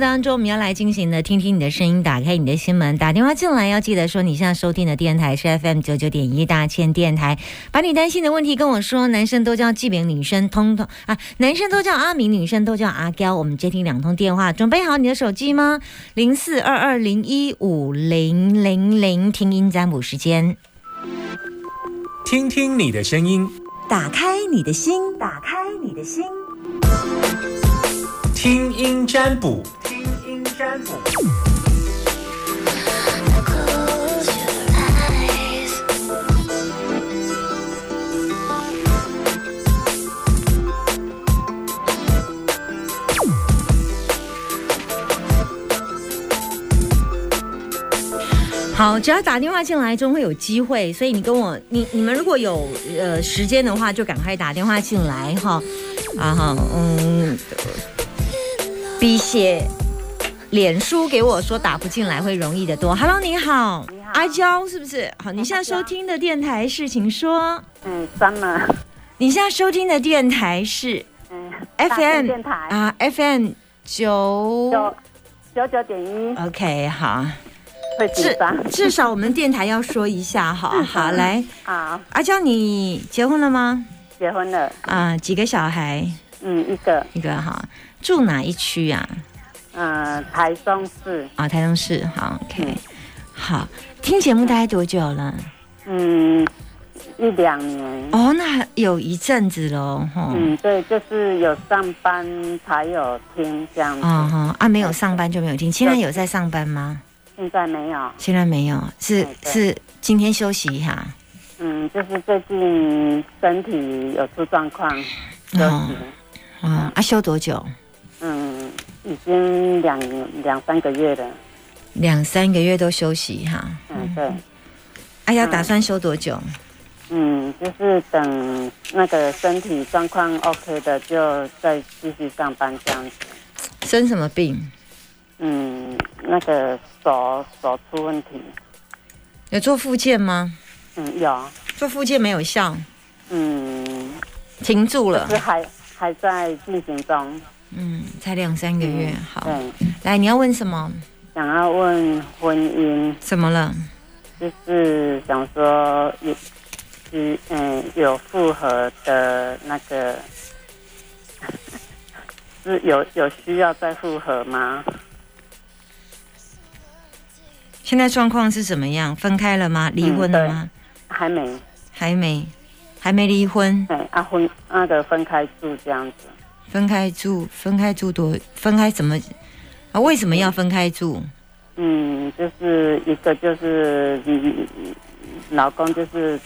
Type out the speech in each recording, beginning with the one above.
当中，我们要来进行的，听听你的声音，打开你的心门，打电话进来，要记得说你现在收听的电台是 FM 九九点一大千电台，把你担心的问题跟我说。男生都叫纪明，女生通通啊，男生都叫阿明，女生都叫阿娇。我们接听两通电话，准备好你的手机吗？零四二二零一五零零零，听音占卜时间，听听你的声音，打开你的心，打开你的心，听音占卜。占卜。好，只要打电话进来，终会有机会。所以你跟我，你你们如果有呃时间的话，就赶快打电话进来哈。啊哈，嗯，鼻血脸书给我说打不进来会容易的多。Hello，你好，你好阿娇是不是？好，你现在收听的电台是，请说。嗯，三了。你现在收听的电台是嗯 FM 电台啊，FM 九九九九点一，OK，好，会至张。至少我们电台要说一下，好好来，好，阿娇，你结婚了吗？结婚了。啊，几个小孩？嗯，一个。一个哈，住哪一区啊？嗯，台中市。啊，台中市。好，OK，嗯好，听节目大概多久了？嗯，一两年。哦，那有一阵子喽，哈。嗯，对，就是有上班才有听这样子。啊哈啊，没有上班就没有听。现在有在上班吗？现在没有。现在没有，是是今天休息一下。嗯，就是最近身体有出状况，休哦息。啊啊，休多久？嗯，已经两两三个月了。两三个月都休息哈。嗯，对。哎呀，嗯打算休多久？嗯，就是等那个身体状况 OK 的，就再继续上班这样子。生什么病？嗯，那个手手出问题，有做复健吗？嗯，有，做复健没有效，嗯，停住了是。还还在进行中。嗯，才两三个月。好，对，来，你要问什么？想要问婚姻，怎么了？就是想说有，是嗯有复合的那个，是有有需要再复合吗？现在状况是怎么样？分开了吗？离婚了吗？还没。还没，还没离婚。对，啊婚那个分开住这样子，分开住，分开住多，分开怎么？啊，为什么要分开住？嗯，就是一个就是嗯，老公就是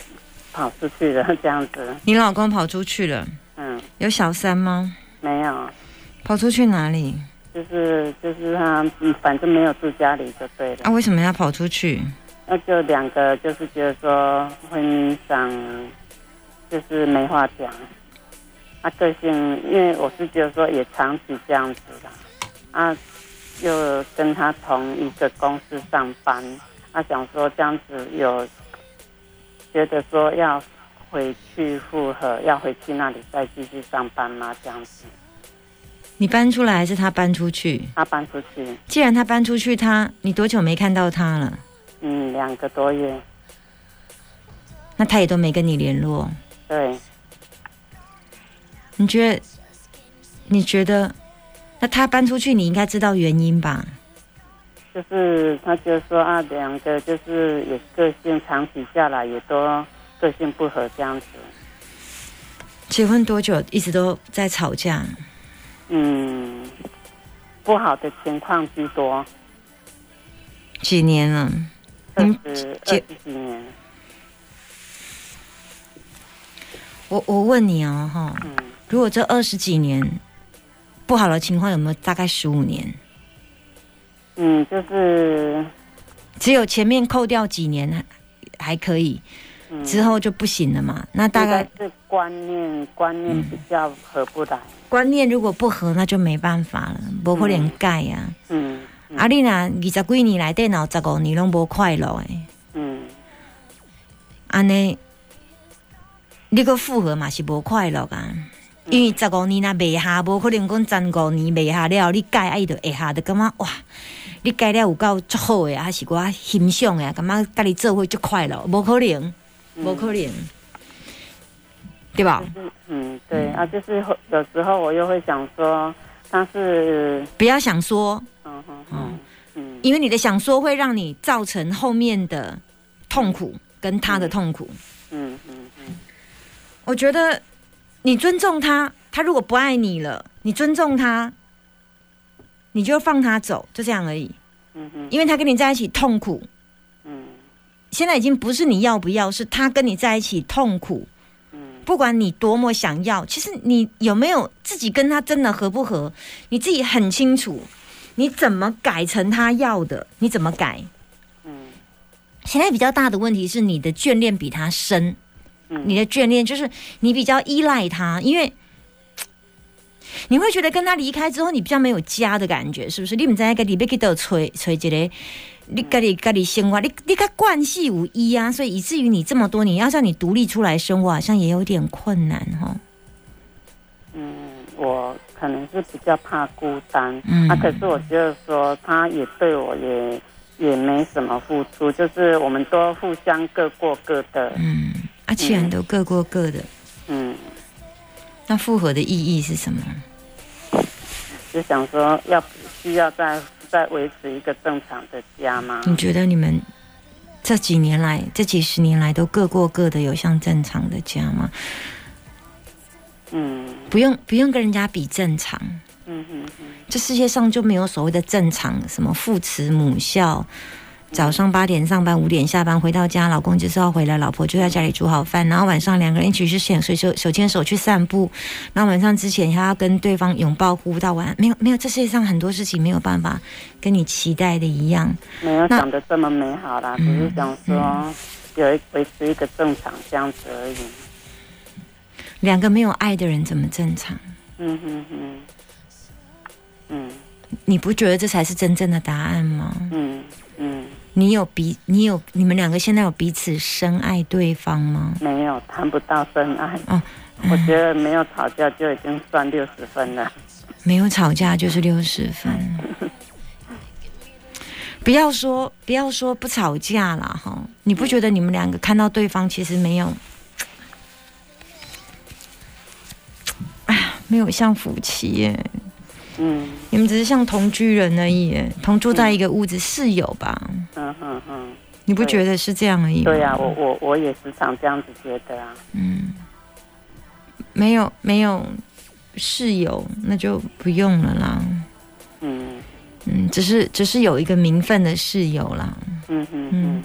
跑出去了这样子，你老公跑出去了，嗯，有小三吗？没有，跑出去哪里？就是就是他嗯，反正没有住家里就对了，啊，为什么要跑出去？那就两个就是觉得说婚姻上就是没话讲，啊个性，因为我是觉得说也长期这样子啦，啊，又跟他同一个公司上班，啊想说这样子有觉得说要回去复合，要回去那里再继续上班吗？这样子，你搬出来还是他搬出去？他搬出去，既然他搬出去，他你多久没看到他了？嗯，两个多月，那他也都没跟你联络。对，你觉得？你觉得？那他搬出去，你应该知道原因吧？就是他就说啊，两个就是也个性长期下来也都个性不合这样子。结婚多久？一直都在吵架。嗯，不好的情况居多，几年了？二嗯十二结十几年。我我问你哦，哈，嗯如果这二十几年不好的情况，有没有大概十五年？嗯，就是只有前面扣掉几年还还可以，嗯，之后就不行了嘛？那大概应该是观念观念比较合不来。观念如果不合，那就没办法了，不可能改呀、嗯啊。你若二十几年来电脑十五年拢无快乐诶，嗯安尼你个复合嘛是无快乐啊？因为十五年若未下，无可能讲十五年未下了，你改爱就会下，就感觉哇，你改了有够足好诶，还是我欣赏诶，感觉甲你做会足快乐，无可能，无可能，对吧？就是嗯，对啊，就是会有时候我又会想说，但是不要想说，嗯哼哼嗯因为你的想说会让你造成后面的痛苦跟他的痛苦。嗯嗯嗯。我觉得你尊重他，他如果不爱你了，你尊重他，你就放他走，就这样而已。嗯哼因为他跟你在一起痛苦，嗯现在已经不是你要不要，是他跟你在一起痛苦。嗯不管你多么想要，其实你有没有自己跟他真的合不合，你自己很清楚。你怎么改成他要的？你怎么改？嗯现在比较大的问题是你的眷恋比他深。嗯你的眷恋就是你比较依赖他，因为 你会觉得跟他离开之后，你比较没有家的感觉，是不是？你唔知个你要去到吹吹一个，你跟你跟你生活，你你跟关系无一啊，所以以至于你这么多年要让你独立出来生活，好像也有点困难哈。嗯，我可能是比较怕孤单，嗯啊，可是我觉得说他也对我也也没什么付出，就是我们都互相各过各的，嗯，啊，既然都各过各的，嗯，那复合的意义是什么？就想说要需要再再维持一个正常的家吗？你觉得你们这几年来，这几十年来都各过各的，有像正常的家吗？嗯不用，不用跟人家比正常。嗯嗯嗯这世界上就没有所谓的正常，什么父慈母孝。早上八点上班，五点下班，回到家，老公就是要回来，老婆就在家里煮好饭，然后晚上两个人一起去手手手牵手去散步，然后晚上之前还要跟对方拥抱呼到晚安。没有没有，这世界上很多事情没有办法跟你期待的一样。没有那想的这么美好啦，只嗯是想说有一维持一个正常这样子而已。两个没有爱的人怎么正常？嗯哼哼，嗯你不觉得这才是真正的答案吗？嗯嗯，你有彼，你有你们两个现在有彼此深爱对方吗？没有谈不到深爱。哦，我觉得没有吵架就已经算六十分了。没有吵架就是六十分。不要说不要说不吵架了，哈！你不觉得你们两个看到对方其实没有，哎呀，没有像夫妻耶，嗯你们只是像同居人而已，同住在一个屋子，室友吧？嗯嗯嗯，你不觉得是这样而已吗？对呀、我我我也时常这样子觉得啊。嗯，没有没有室友，那就不用了啦。嗯嗯，只是只是有一个名分的室友啦。嗯嗯嗯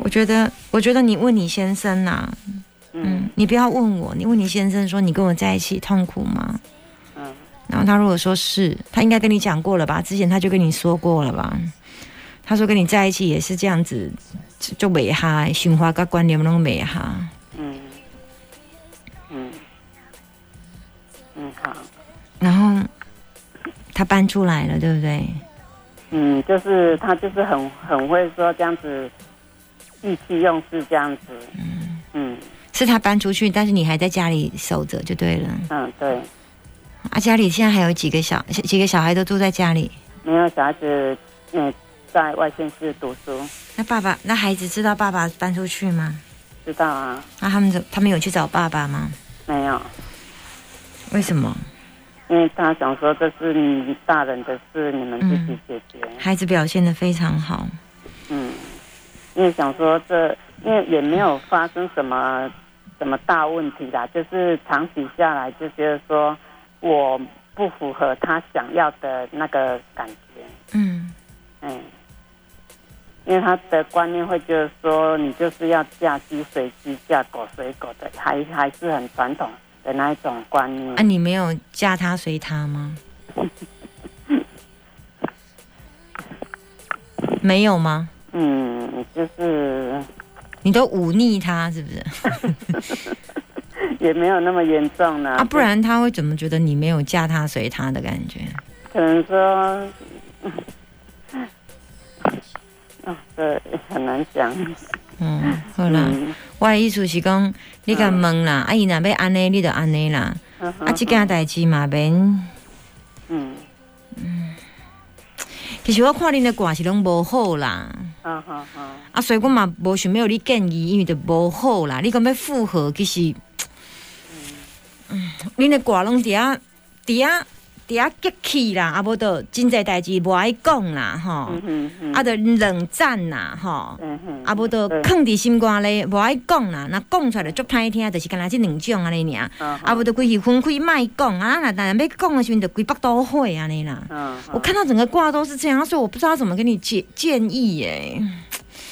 我觉得，我觉得你问你先生呐、嗯嗯，你不要问我，你问你先生说你跟我在一起痛苦吗？嗯然后他如果说是，他应该跟你讲过了吧？之前他就跟你说过了吧？他说跟你在一起也是这样子，就就美哈，循环跟观念都美哈。嗯嗯嗯好。然后他搬出来了，对不对？嗯，就是他就是很很会说这样子，意气用事这样子。嗯嗯是他搬出去，但是你还在家里守着就对了。嗯，对，啊，家里现在还有几个小几个小孩都住在家里。没有小孩子嗯在外县市读书，那爸爸，那孩子知道爸爸搬出去吗？知道啊？那他们怎他们有去找爸爸吗？没有，为什么？因为他想说这是你大人的事，你们自己解决。孩子表现的非常好。嗯，因为想说这，因为也没有发生什么什么大问题啦，就是长期下来就觉得说我不符合他想要的那个感觉，嗯嗯，因为他的观念会觉得说你就是要嫁鸡随鸡，嫁狗随狗的，还还是很传统的那一种观念。啊，你没有嫁他随他吗？没有吗？嗯，就是你都忤逆他是不是？也没有那么严重呢。啊，不然他会怎么觉得你没有嫁他随他的感觉？可能说，啊，这很难讲。嗯，好啦，嗯我的意思是讲，你甲问啦，啊，伊若要安尼，你就安尼啦。啊，即件代志嘛免。嗯嗯其实我看恁的卦是拢无好啦，嗯哼哼，啊，所以我嘛无想要你建议，因为就无好啦。你讲要复合，其实，嗯，恁的歌拢伫遐伫遐伫遐激气啦，啊，无得真济代志无爱讲啦，吼，啊，着冷战啦，吼。啊，无着对囥伫心肝咧，无爱讲啦。若讲出来就足歹听，就是干那即两种安尼尔。嗯啊，无着规气分开莫讲啊，若但要讲的时阵，就规北都会安尼啦。嗯，我看到整个卦都是这样，所以我不知道怎么跟你建建议耶。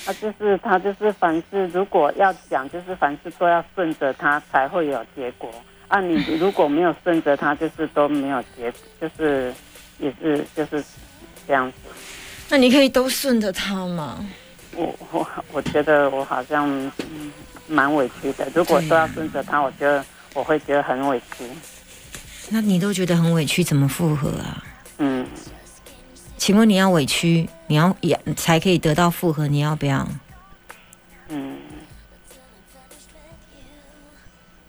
啊，就是他就是凡事如果要讲，就是凡事都要顺着他才会有结果。啊，你如果没有顺着他，就是都没有结，就是也是就是这样子。那你可以都顺着他嘛。我我我觉得我好像嗯蛮委屈的。如果对啊都要顺着他，我觉得我会觉得很委屈。那你都觉得很委屈，怎么复合啊？嗯，请问你要委屈，你要也才可以得到复合，你要不要？嗯，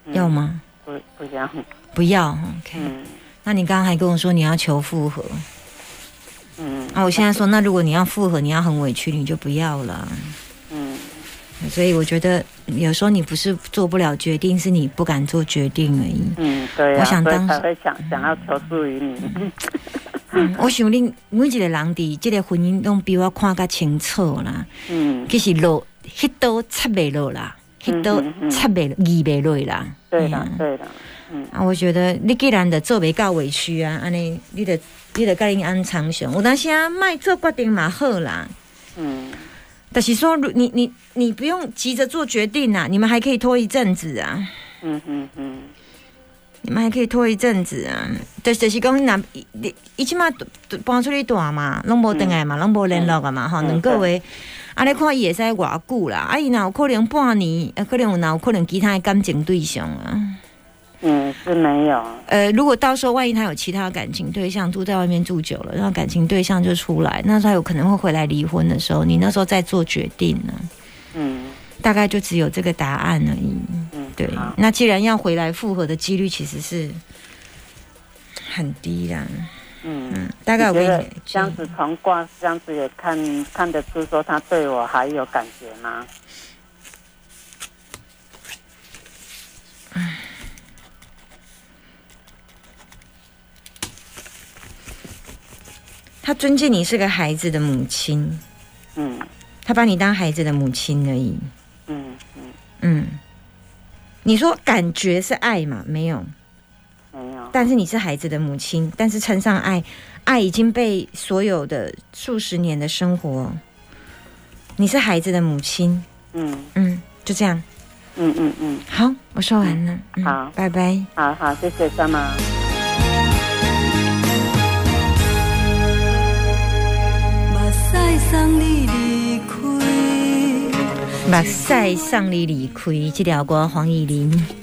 嗯要吗？不不要。不要。OK。嗯那你刚刚还跟我说你要求复合，嗯啊，我现在说，那如果你要复合，你要很委屈，你就不要了。嗯所以我觉得有时候你不是做不了决定，是你不敢做决定而已。嗯，对啊，我想当所以才会想想要求助于你。嗯 我想恁每一个人伫这个婚姻拢比我看较清楚啦。嗯，其实落迄刀插袂落啦，迄刀插袂移袂落啦。对的对的。嗯啊，我觉得你既然的做袂到委屈啊，安尼你得你得甲恁安长雄，有当时啊，莫做决定嘛好啦。嗯但是说，如你你你不用急着做决定啊，你们还可以拖一阵子啊，嗯嗯嗯你们还可以拖一阵子啊。就是就是讲，那你伊即马搬出去住嘛，拢无倒来嘛，拢无联络啊嘛，吼、嗯两个月。啊，你看伊会使偌久啦？啊，伊若有可能半年，啊，可能有若有可能其他的感情对象啊。嗯，是没有。呃，如果到时候万一他有其他感情对象住在外面住久了，然后感情对象就出来，那他有可能会回来离婚的时候，你那时候再做决定呢，嗯大概就只有这个答案而已。嗯，对，那既然要回来复合的几率其实是很低啦，嗯。嗯，大概我跟觉得你这样子从卦这样子也看看得出说他对我还有感觉吗？他尊敬你是个孩子的母亲，嗯他把你当孩子的母亲而已。嗯嗯，嗯，你说感觉是爱嘛？没有，没有。但是你是孩子的母亲，但是称上爱，爱已经被所有的数十年的生活，你是孩子的母亲，嗯嗯，就这样。嗯嗯嗯，好，我说完了，嗯好拜拜。好好，谢谢三妈。目屎送你离开。目屎送你离开，这条歌黄义玲。